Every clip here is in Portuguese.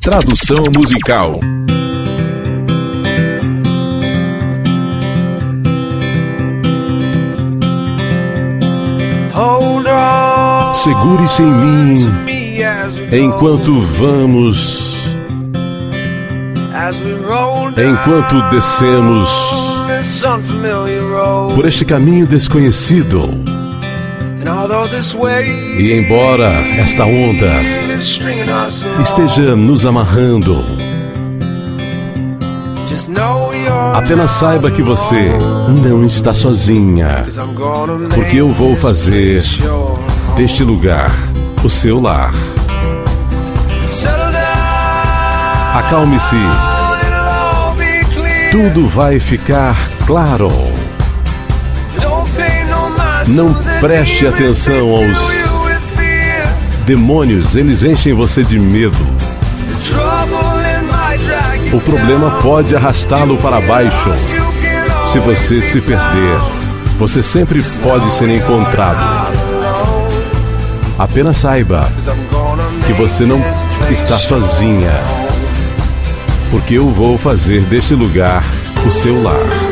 Tradução musical. Segure-se em mim enquanto vamos, enquanto descemos por este caminho desconhecido. E embora esta onda esteja nos amarrando, apenas saiba que você não está sozinha, porque eu vou fazer deste lugar o seu lar. Acalme-se, tudo vai ficar claro. Não preste atenção aos demônios, eles enchem você de medo. O problema pode arrastá-lo para baixo. Se você se perder, você sempre pode ser encontrado. Apenas saiba que você não está sozinha, porque eu vou fazer deste lugar o seu lar.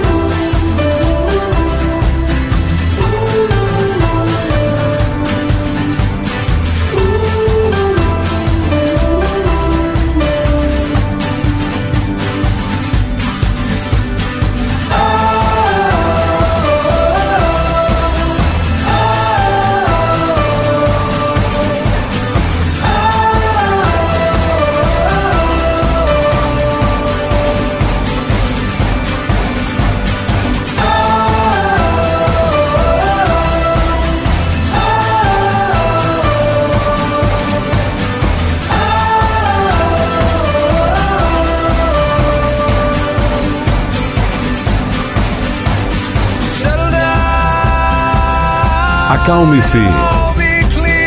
Acalme-se.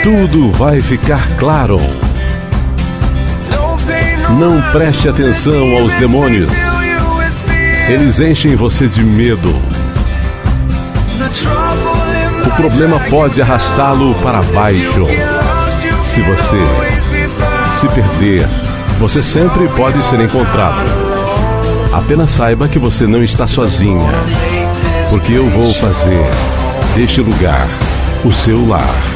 Tudo vai ficar claro. Não preste atenção aos demônios. Eles enchem você de medo. O problema pode arrastá-lo para baixo. Se você se perder, você sempre pode ser encontrado. Apenas saiba que você não está sozinha, porque eu vou fazer deste lugar o seu lar.